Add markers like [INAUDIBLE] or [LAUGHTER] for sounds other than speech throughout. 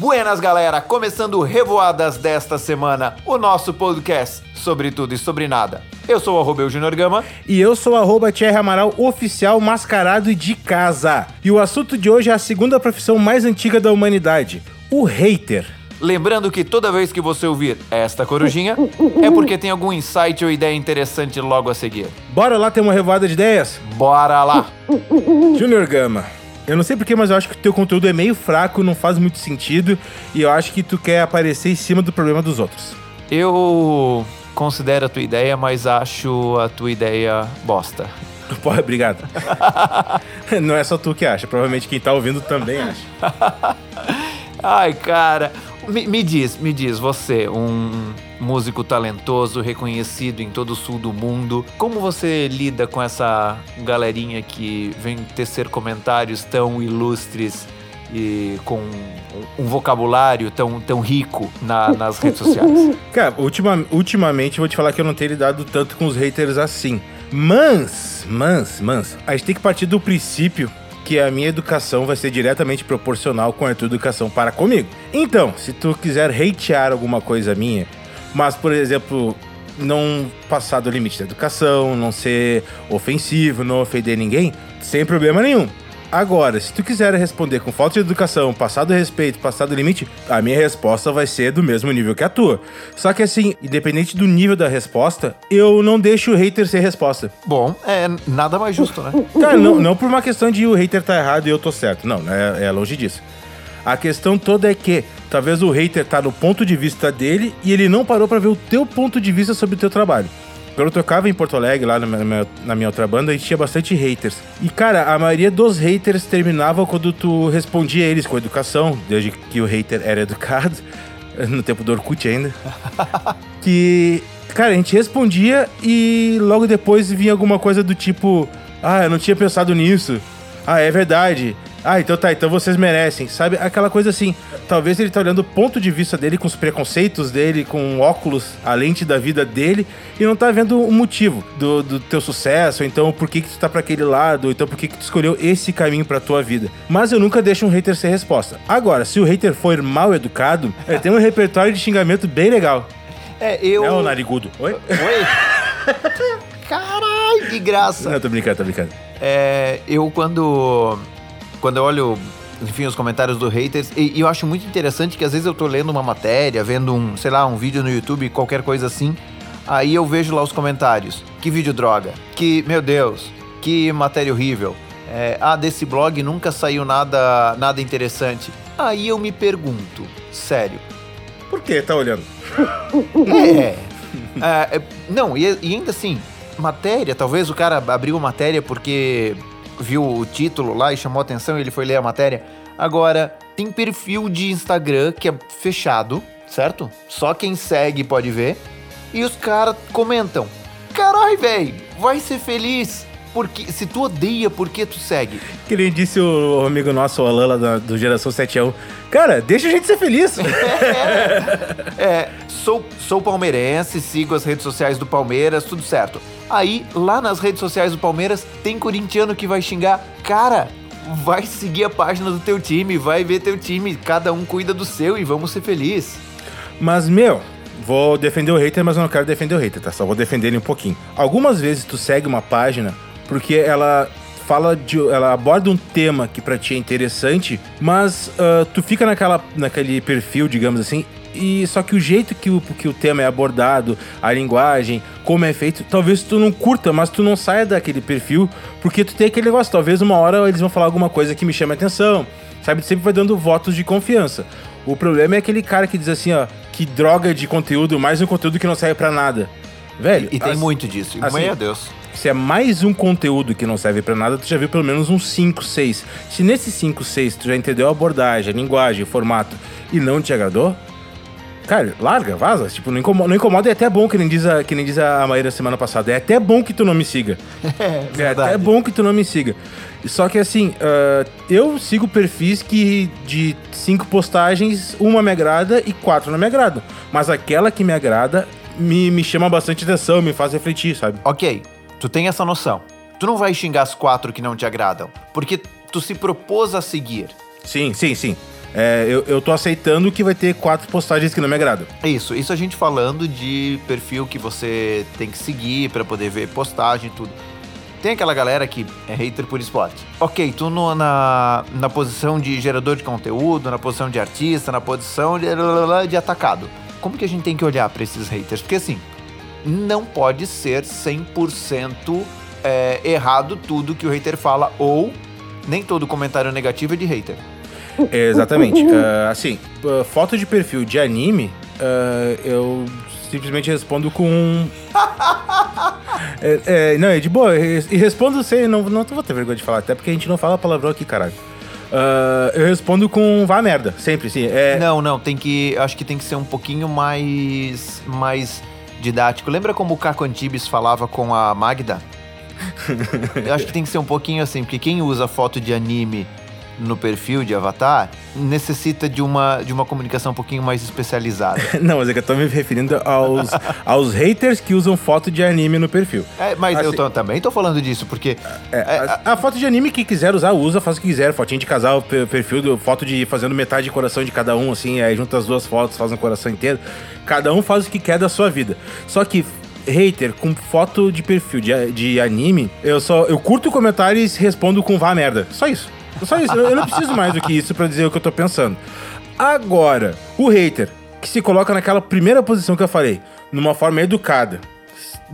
Buenas, galera! Começando Revoadas desta semana, o nosso podcast sobre tudo e sobre nada. Eu sou o Arroba Junior Gama. E eu sou arroba Thierry Amaral, oficial mascarado de casa. E o assunto de hoje é a segunda profissão mais antiga da humanidade, o hater. Lembrando que toda vez que você ouvir esta corujinha, é porque tem algum insight ou ideia interessante logo a seguir. Bora lá ter uma revoada de ideias? Bora lá! Junior Gama, eu não sei porquê, mas eu acho que o teu conteúdo é meio fraco, não faz muito sentido, e eu acho que tu quer aparecer em cima do problema dos outros. Eu considero a tua ideia, mas acho a tua ideia bosta. [LAUGHS] Pô, obrigado. [LAUGHS] não é só tu que acha, provavelmente quem tá ouvindo também acha. [LAUGHS] Ai, cara. Me, me diz, me diz, você, um músico talentoso, reconhecido em todo o sul do mundo, como você lida com essa galerinha que vem tecer comentários tão ilustres e com um, vocabulário tão, tão rico na- nas redes sociais? [LAUGHS] Cara, ultima, ultimamente vou te falar que eu não tenho lidado tanto com os haters assim. Mas, mas, mas, a gente tem que partir do princípio que a minha educação vai ser diretamente proporcional com a tua educação para comigo. Então, se tu quiser hatear alguma coisa minha, mas, por exemplo, não passar do limite da educação, não ser ofensivo, não ofender ninguém, sem problema nenhum. Agora, se tu quiser responder com falta de educação, passar do respeito, passar do limite, a minha resposta vai ser do mesmo nível que a tua. Só que assim, independente do nível da resposta, eu não deixo o hater ser resposta. Bom, é nada mais justo, né? Cara, não, não por uma questão de o hater tá errado e eu tô certo. Não, é, é longe disso. A questão toda é que talvez o hater tá no ponto de vista dele e ele não parou pra ver o teu ponto de vista sobre o teu trabalho. Quando eu tocava em Porto Alegre, lá na minha, na minha outra banda, a gente tinha bastante haters. E, cara, a maioria dos haters terminava quando tu respondia eles com educação, desde que o hater era educado, [LAUGHS] no tempo do Orkut ainda. [LAUGHS] que, cara, a gente respondia e logo depois vinha alguma coisa do tipo: Ah, eu não tinha pensado nisso. Ah, é verdade. Ah, então tá, então vocês merecem. Sabe? Aquela coisa assim. Talvez ele tá olhando o ponto de vista dele, com os preconceitos dele, com óculos, a lente da vida dele, e não tá vendo o motivo do, do teu sucesso, ou então por que, que tu tá pra aquele lado, ou então por que, que tu escolheu esse caminho pra tua vida. Mas eu nunca deixo um hater ser resposta. Agora, se o hater for mal educado, ele tem um repertório de xingamento bem legal. É, eu. É o narigudo. Oi? Oi? [LAUGHS] Caralho, que graça! Não, tô brincando, tô brincando. É, eu quando quando eu olho, enfim, os comentários do haters, e, e eu acho muito interessante que às vezes eu tô lendo uma matéria, vendo um, sei lá, um vídeo no YouTube, qualquer coisa assim, aí eu vejo lá os comentários. Que vídeo droga. Que, meu Deus, que matéria horrível. É, ah, desse blog nunca saiu nada, nada interessante. Aí eu me pergunto, sério, Por que tá olhando? é. É, é, não, e, e ainda assim, matéria, talvez o cara abriu matéria porque viu o título lá e chamou atenção e ele foi ler a matéria. Agora, tem perfil de Instagram que é fechado, certo? Só quem segue pode ver. E os caras comentam: Carai, velho, vai ser feliz. Porque se tu odeia, por que tu segue? Que nem disse o amigo nosso, o Alan, lá do Geração 7 a 1. Cara, deixa a gente ser feliz. [LAUGHS] É, sou, sou palmeirense, sigo as redes sociais do Palmeiras, tudo certo. Aí, lá nas redes sociais do Palmeiras, tem corintiano que vai xingar. Cara, vai seguir a página do teu time, vai ver teu time, cada um cuida do seu e vamos ser felizes. Mas, meu, vou defender o hater, mas eu não quero defender o hater, tá? Só vou defender ele um pouquinho. Algumas vezes tu segue uma página porque ela fala de. Ela aborda um tema que pra ti é interessante, mas ah, tu fica naquela, naquele perfil, digamos assim. E só que o jeito que o, que o tema é abordado, a linguagem, como é feito, talvez tu não curta, mas tu não saia daquele perfil, porque tu tem aquele negócio. Talvez uma hora eles vão falar alguma coisa que me chame a atenção, sabe? Tu sempre vai dando votos de confiança. O problema é aquele cara que diz assim, ó, que droga de conteúdo, mais um conteúdo que não serve pra nada. Velho, E tem assim, muito disso. assim, Meu Deus. se é mais um conteúdo que não serve pra nada, tu já viu pelo menos uns 5, 6. Se nesses 5, 6 tu já entendeu a abordagem, a linguagem, o formato e não te agradou, cara, larga, vaza. Tipo, não incomoda, não incomoda e é até bom, que nem diz a, que nem diz a Maíra semana passada. É até bom que tu não me siga. [LAUGHS] É, É até bom que tu não me siga. Só que assim, ah, eu sigo perfis que de cinco postagens, uma me agrada e quatro não me agradam. Mas aquela que me agrada me, me chama bastante atenção, me faz refletir, sabe? Ok, tu tem essa noção. Tu não vai xingar as quatro que não te agradam, porque tu se propôs a seguir. Sim, sim, sim. É, eu, eu tô aceitando que vai ter quatro postagens que não me agradam. Isso, isso a gente falando de perfil que você tem que seguir pra poder ver postagem e tudo. Tem aquela galera que é hater por esporte. Ok, tu no- na, na posição de gerador de conteúdo, na posição de artista, na posição de, de atacado. Como que a gente tem que olhar pra esses haters? Porque assim, não pode ser 100% é, errado tudo que o hater fala, ou nem todo comentário negativo é de hater. Exatamente. [LAUGHS] Ah, assim, foto de perfil de anime, ah, eu simplesmente respondo com. [LAUGHS] É, é, não, é de boa. E respondo sem. Não, não vou ter vergonha de falar, até porque a gente não fala palavrão aqui, caralho. Ah, eu respondo com vá merda, sempre, sim. É, Não, não, tem que. Acho que tem que ser um pouquinho mais. mais didático. Lembra como o Caco Antibes falava com a Magda? [LAUGHS] Eu acho que tem que ser um pouquinho assim, porque quem usa foto de anime no perfil de avatar necessita de uma, de uma comunicação um pouquinho mais especializada. [LAUGHS] Não, mas é que eu tô me referindo aos, aos haters que usam foto de anime no perfil. É, mas eu Assim- tô- também tô falando disso, porque. É, É, a, a foto de anime que quiser usar, usa, faz o que quiser. Fotinha de casal, pe- perfil, foto de fazendo metade de coração de cada um, assim, aí junta as duas fotos, faz um coração inteiro. Cada um faz o que quer da sua vida. Só que hater com foto de perfil de, de anime, eu só eu curto o comentário e respondo com vá merda. Só isso. Só isso. Eu, não preciso mais do que isso pra dizer o que eu tô pensando. Agora, o hater que se coloca naquela primeira posição que eu falei, numa forma educada.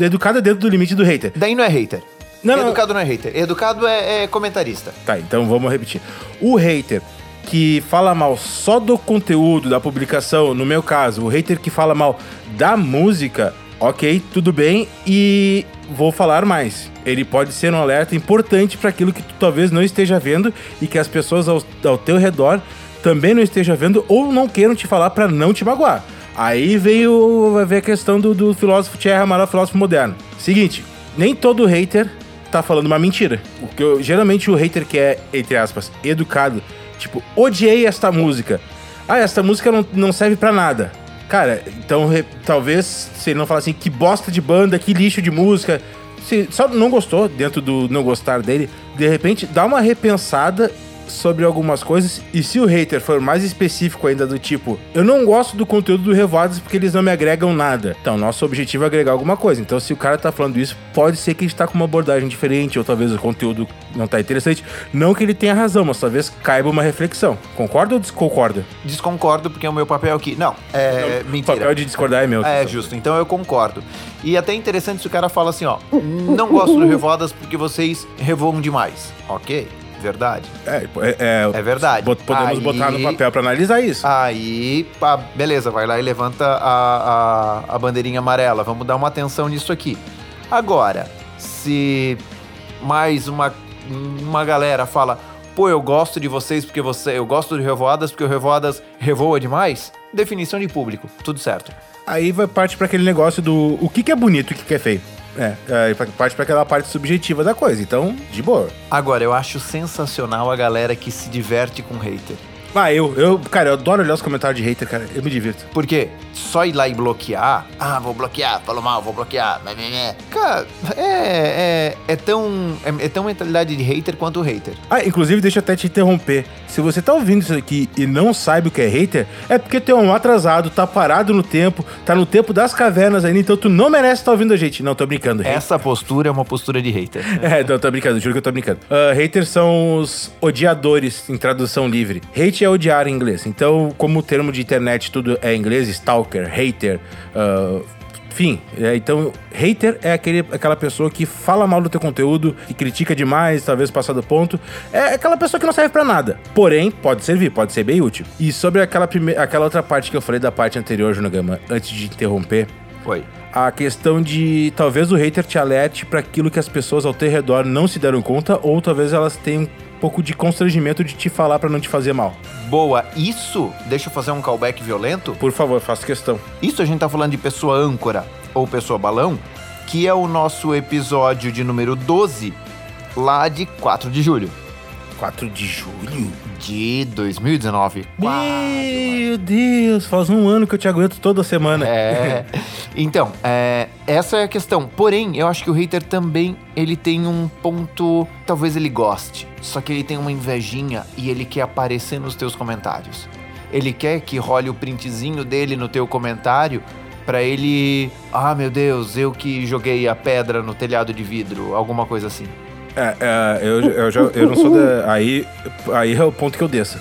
Educada dentro do limite do hater. Daí não é hater. Não, não. Educado não é hater. Educado é, é comentarista. Tá, então vamos repetir. O hater que fala mal só do conteúdo da publicação, no meu caso, o hater que fala mal da música, ok, tudo bem, e vou falar mais. Ele pode ser um alerta importante para aquilo que tu talvez não esteja vendo e que as pessoas ao, ao teu redor também não estejam vendo ou não queiram te falar para não te magoar. Aí veio a questão do, do filósofo Thierry Amaral, filósofo moderno. Seguinte, nem todo hater tá falando uma mentira. O que eu- geralmente o hater que é, entre aspas, educado, tipo, odiei esta música. Ah, esta música não, não serve pra nada. Cara, então talvez se ele não falar assim, que bosta de banda, que lixo de música. Se só não gostou, dentro do não gostar dele, de repente dá uma repensada sobre algumas coisas. E se o hater for mais específico ainda do tipo, eu não gosto do conteúdo do Revados porque eles não me agregam nada. Então, nosso objetivo é agregar alguma coisa. Então, se o cara tá falando isso, pode ser que ele está com uma abordagem diferente, ou talvez o conteúdo não tá interessante. Não que ele tenha razão, mas talvez caiba uma reflexão. Concorda ou desconcorda? Desconcordo porque é o meu papel aqui. Não, é O mentira. papel de discordar é meu. É, justo. Então eu concordo. E até interessante se o cara fala assim, ó, não gosto do Revoadas porque vocês revoam demais. Ok, verdade. É, é, É verdade. bot- Podemos Aí- botar no papel pra analisar isso. Aí, pá, beleza, vai lá e levanta a, a, a bandeirinha amarela. Vamos dar uma atenção nisso aqui. Agora, se mais uma, uma galera fala, pô, eu gosto de vocês porque você. Eu gosto de Revoadas porque o Revoadas revoa demais. Definição de público, tudo certo. Aí vai parte pra aquele negócio do o que, que é bonito e o que, que é feio. É, vai- parte pra aquela parte subjetiva da coisa. Então, de boa. Agora, eu acho sensacional a galera que se diverte com hater. Ah, eu, eu, cara, eu adoro olhar os comentários de hater, cara. Eu me divirto. Porque só ir lá e bloquear. Ah, vou bloquear, falou mal, vou bloquear. né, né, né. Cara, é, é, é tão. É, é tão mentalidade de hater quanto o hater. Ah, inclusive, deixa eu até te interromper. Se você tá ouvindo isso aqui e não sabe o que é hater, é porque tu é um atrasado, tá parado no tempo, tá no tempo das cavernas ainda, então tu não merece estar ouvindo a gente. Não, tô brincando. hater. Essa postura é uma postura de hater. [LAUGHS] É, não, tô brincando, juro que eu tô brincando. Ah, haters são os odiadores, em tradução livre. Hate é odiar em inglês. Então, como o termo de internet tudo é em inglês, stalker, hater, ah, enfim. é, então, hater é aquele, aquela pessoa que fala mal do teu conteúdo, que critica demais, talvez passar do ponto. É aquela pessoa que não serve pra nada. Porém, pode servir, pode ser bem útil. E sobre aquela, prime- aquela outra parte que eu falei da parte anterior, Junagama, antes de interromper, Oi. a questão de talvez o hater te alerte para aquilo que as pessoas ao teu redor não se deram conta, ou talvez elas tenham pouco de constrangimento de te falar para não te fazer mal. Boa, isso, deixa eu fazer um callback violento. Por favor, faça questão. Isso a gente tá falando de pessoa âncora ou pessoa balão, que é o nosso episódio de número 12, lá de 4 de julho. 4 de julho? de 2019. Meu Deus, faz um ano que eu te aguento toda semana. É. Então, é, essa é a questão. Porém, eu acho que o hater também ele tem um ponto. Talvez ele goste. Só que ele tem uma invejinha e ele quer aparecer nos teus comentários. Ele quer que role o printzinho dele no teu comentário para ele. Ah, meu Deus, eu que joguei a pedra no telhado de vidro, alguma coisa assim. É, é eu, eu, já, eu não sou da. [LAUGHS] Aí, aí é o ponto que eu desço.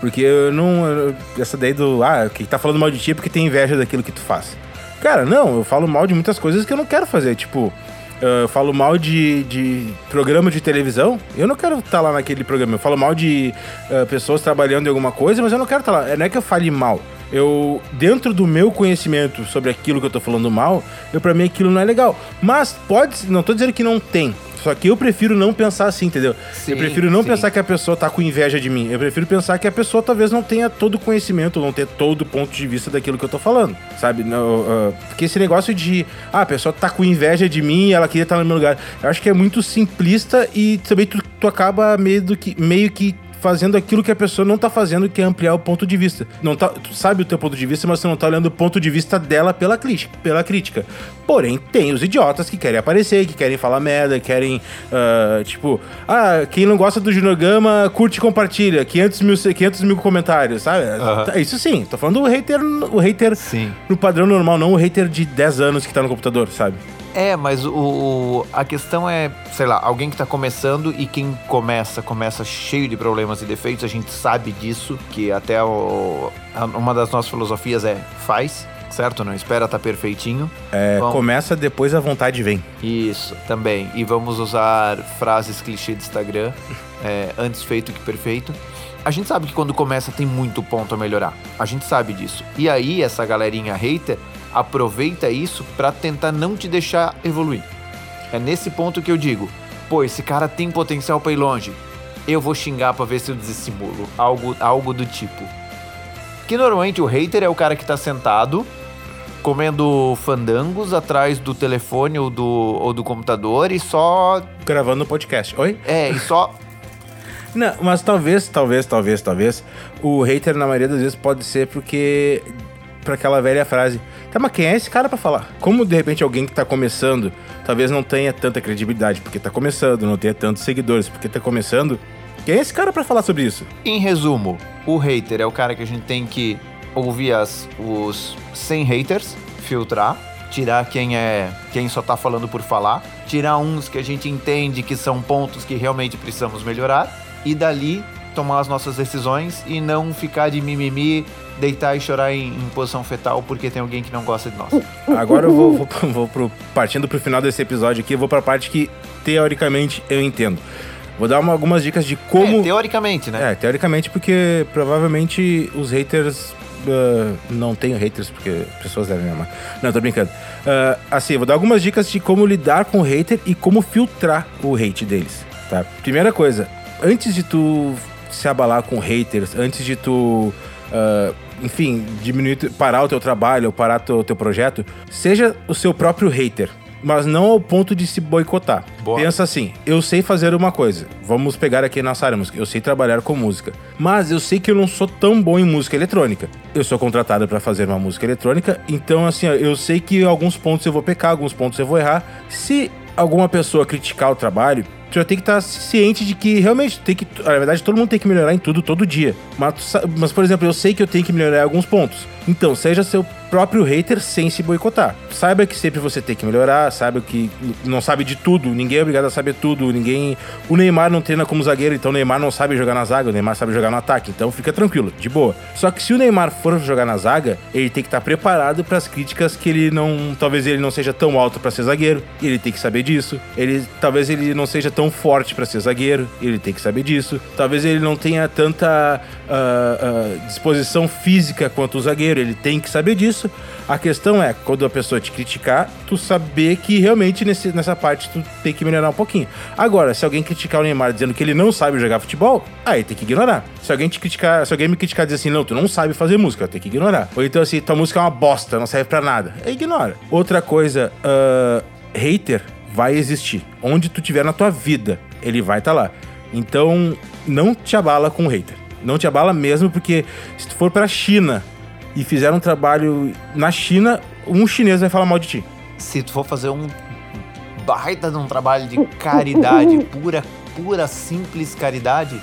Porque eu não. eu- essa daí do. Ah, que tá falando mal de ti é porque tem inveja daquilo que tu faz. Cara, não, eu falo mal de muitas coisas que eu não quero fazer. Tipo, eu falo mal de, de programa de televisão. Eu não quero estar lá naquele programa. Eu falo mal de eh, pessoas trabalhando em alguma coisa, mas eu não quero estar lá. Não é que eu fale mal. Eu, dentro do meu conhecimento sobre aquilo que eu tô falando mal, eu pra mim aquilo não é legal. Mas pode, não tô dizendo que não tem. Só que eu prefiro não pensar assim, entendeu? Sim, eu prefiro não sim. pensar que a pessoa tá com inveja de mim. Eu prefiro pensar que a pessoa talvez não tenha todo o conhecimento, não tenha todo o ponto de vista daquilo que eu tô falando, sabe? Não, ah, porque esse negócio de, ah, a pessoa tá com inveja de mim e ela queria estar no meu lugar. Eu acho que é muito simplista e também tu, tu acaba meio, do que, meio que fazendo aquilo que a pessoa não tá fazendo, que é ampliar o ponto de vista. Não tá, tu sabe o teu ponto de vista, mas você não tá olhando o ponto de vista dela pela crítica. Pela crítica. Porém, tem os idiotas que querem aparecer, que querem falar merda, querem, ah, tipo, ah, quem não gosta do Junior Gama, curte e compartilha, 500 mil, 500 mil comentários, sabe? Aham. Tá, Isso sim, tô falando do hater, o hater Sim. no padrão normal, não o hater de 10 anos que tá no computador, sabe? É, mas o, o- a questão é, sei lá, alguém que tá começando e quem começa, começa cheio de problemas e defeitos, a gente sabe disso, que até o- a- uma das nossas filosofias é faz, certo? Não espera tá perfeitinho. É, começa, depois a vontade vem. Isso, também. E vamos usar frases clichê de Instagram, [LAUGHS] é, antes feito que perfeito. A gente sabe que quando começa tem muito ponto a melhorar. A gente sabe disso. E aí, essa galerinha hater aproveita isso pra tentar não te deixar evoluir. É nesse ponto que eu digo: pô, esse cara tem potencial pra ir longe. Eu vou xingar pra ver se eu desestimulo. Algo, algo do tipo. Que normalmente o hater é o cara que tá sentado comendo fandangos atrás do telefone ou do, ou do computador e só. Gravando o podcast. Oi? É, e só. [LAUGHS] Não, mas talvez, talvez, talvez, talvez, o hater na maioria das vezes pode ser porque. Pra aquela velha frase. Tá, mas quem é esse cara pra falar? Como de repente alguém que tá começando talvez não tenha tanta credibilidade, porque tá começando, não tenha tantos seguidores, porque tá começando. Quem é esse cara pra falar sobre isso? Em resumo, o hater é o cara que a gente tem que ouvir as, os 100 haters, filtrar, tirar quem é quem só tá falando por falar, tirar uns que a gente entende que são pontos que realmente precisamos melhorar e dali tomar as nossas decisões e não ficar de mimimi, deitar e chorar em, em posição fetal porque tem alguém que não gosta de nós. Agora eu vou, vou, vou pro, partindo pro final desse episódio aqui, eu vou pra parte que teoricamente eu entendo. Vou dar uma- algumas dicas de como. É, teoricamente, né? É, teoricamente, porque provavelmente os haters. ah, não tenho haters, porque pessoas devem me amar. Não, tô brincando. Ah, assim, eu vou dar algumas dicas de como lidar com o hater e como filtrar o hate deles, tá? Primeira coisa, antes de tu se abalar com haters, antes de tu. Ah, enfim, diminuir, parar o teu trabalho ou parar o teu, teu projeto, seja o seu próprio hater, mas não ao ponto de se boicotar. Boa. Pensa assim, eu sei fazer uma coisa. Vamos pegar aqui nossa área música. Eu sei trabalhar com música. Mas eu sei que eu não sou tão bom em música eletrônica. Eu sou contratado para fazer uma música eletrônica, então assim, ó, eu sei que alguns pontos eu vou pecar, alguns pontos eu vou errar. Se alguma pessoa criticar o trabalho, tu já tem que estar ciente de que realmente tem que, na verdade, todo mundo tem que melhorar em tudo todo dia. Mas, mas por exemplo, eu sei que eu tenho que melhorar em alguns pontos. Então, seja seu próprio hater sem se boicotar. Saiba que sempre você tem que melhorar, saiba que não sabe de tudo, ninguém é obrigado a saber tudo, ninguém. O Neymar não treina como zagueiro, então o Neymar não sabe jogar na zaga, o Neymar sabe jogar no ataque, então fica tranquilo, de boa. Só que se o Neymar for jogar na zaga, ele tem que estar preparado para as críticas que ele não, talvez ele não seja tão alto para ser zagueiro, ele tem que saber disso. Ele talvez ele não seja tão forte para ser zagueiro, ele tem que saber disso. Talvez ele não tenha tanta ah, ah, disposição física quanto o zagueiro, ele tem que saber disso. A questão é, quando a pessoa te criticar, tu saber que realmente nesse- nessa parte tu tem que melhorar um pouquinho. Agora, se alguém criticar o Neymar dizendo que ele não sabe jogar futebol, aí tem que ignorar. Se alguém te criticar, se alguém me criticar dizer assim, não, tu não sabe fazer música, tem que ignorar. Ou então assim, tua música é uma bosta, não serve pra nada. Aí ignora. Outra coisa, ah, hater vai existir. Onde tu tiver na tua vida, ele vai estar lá. Então, não te abala com o hater. Não te abala mesmo, porque se tu for pra China e fizer um trabalho na China, um chinês vai falar mal de ti. Se tu for fazer um baita de um trabalho de caridade, [LAUGHS] pura, pura, simples caridade,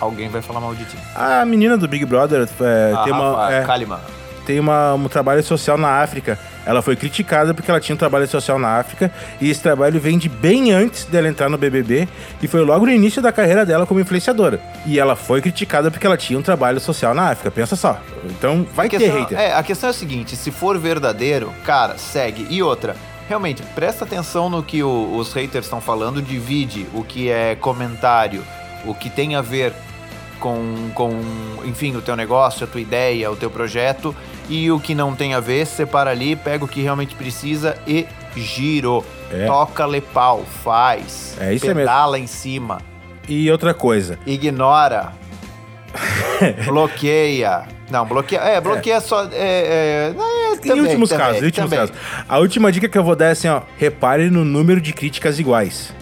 alguém vai falar mal de ti. A menina do Big Brother é, A tem, uma, Rafa é, Kalimann. tem uma, um trabalho social na África. Ela foi criticada porque ela tinha um trabalho social na África e esse trabalho vem de bem antes dela entrar no BBB e foi logo no início da carreira dela como influenciadora. E ela foi criticada porque ela tinha um trabalho social na África. Pensa só. Então vai A ter questão- hater. É, a questão é a seguinte, se for verdadeiro, cara, segue. E outra, realmente, presta atenção no que o- os haters estão falando, divide o que é comentário, o que tem a ver com, com, enfim, o teu negócio, a tua ideia, o teu projeto, e o que não tem a ver, separa ali, pega o que realmente precisa e giro. É. Toca-lhe pau, faz. É, isso é mesmo. pedala em cima. E outra coisa. Ignora. [LAUGHS] bloqueia. Não, bloqueia. É, bloqueia só. É, é, é, Em também, últimos também, casos, em últimos também. casos. A última dica que eu vou dar é assim, ó. Repare no número de críticas iguais.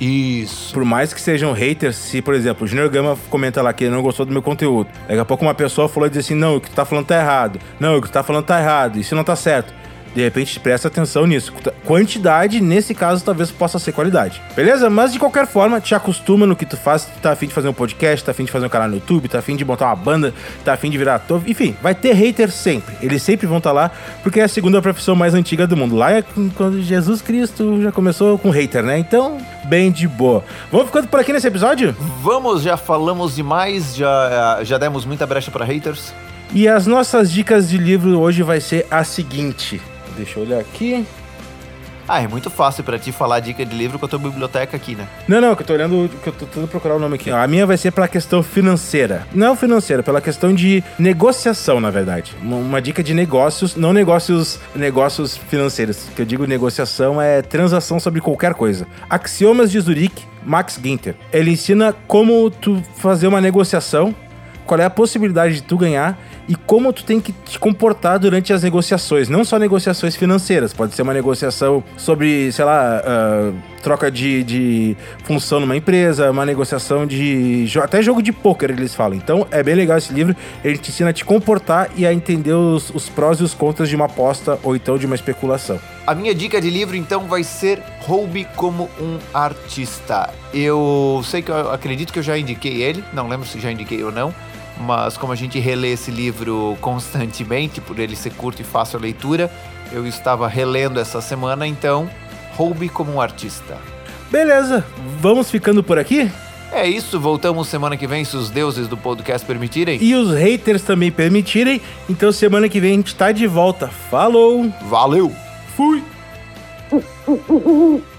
Isso. Por mais que sejam haters, se, por exemplo, o Junior Gama comenta lá que ele não gostou do meu conteúdo. Daqui a pouco uma pessoa falou e disse assim: não, o que tu tá falando tá errado. Não, o que tu tá falando tá errado. Isso não tá certo. De repente, presta atenção nisso. Quantidade, nesse caso, talvez possa ser qualidade. Beleza? Mas de qualquer forma, te acostuma no que tu faz. Tu tá afim de fazer um podcast, tá afim de fazer um canal no YouTube, tá afim de montar uma banda, tá afim de virar ator. Enfim, vai ter haters sempre. Eles sempre vão estar lá, porque é a segunda profissão mais antiga do mundo. Lá é quando Jesus Cristo já começou com hater, né? Então, bem de boa. Vamos ficando por aqui nesse episódio? Vamos, já falamos demais, já, já demos muita brecha pra haters. E as nossas dicas de livro hoje vai ser a seguinte. Deixa eu olhar aqui. Ah, é muito fácil pra ti falar dica de livro com a tua biblioteca aqui, né? Não, não, que eu tô olhando, que eu tô tentando procurar o nome aqui. A minha vai ser pela questão financeira. Não financeira, pela questão de negociação, na verdade. Uma, dica de negócios, não negócios, negócios financeiros. Que eu digo negociação é transação sobre qualquer coisa. Axiomas de Zurique, Max Ginter. Ele ensina como tu fazer uma negociação, qual é a possibilidade de tu ganhar e como tu tem que te comportar durante as negociações. Não só negociações financeiras, pode ser uma negociação sobre, sei lá, ah, troca de, de função numa empresa, uma negociação de. até jogo de pôquer eles falam. Então é bem legal esse livro, ele te ensina a te comportar e a entender os, os prós e os contras de uma aposta ou então de uma especulação. A minha dica de livro, então, vai ser Roube como um Artista. Eu sei que eu acredito que eu já indiquei ele, não lembro se já indiquei ou não, mas como a gente relê esse livro constantemente, por ele ser curto e fácil a leitura, eu estava relendo essa semana, então, Roube como um Artista. Beleza, vamos ficando por aqui? É isso, voltamos semana que vem, se os deuses do podcast permitirem. E os haters também permitirem. Então semana que vem a gente tá de volta. Falou! Valeu! Fui! [LAUGHS]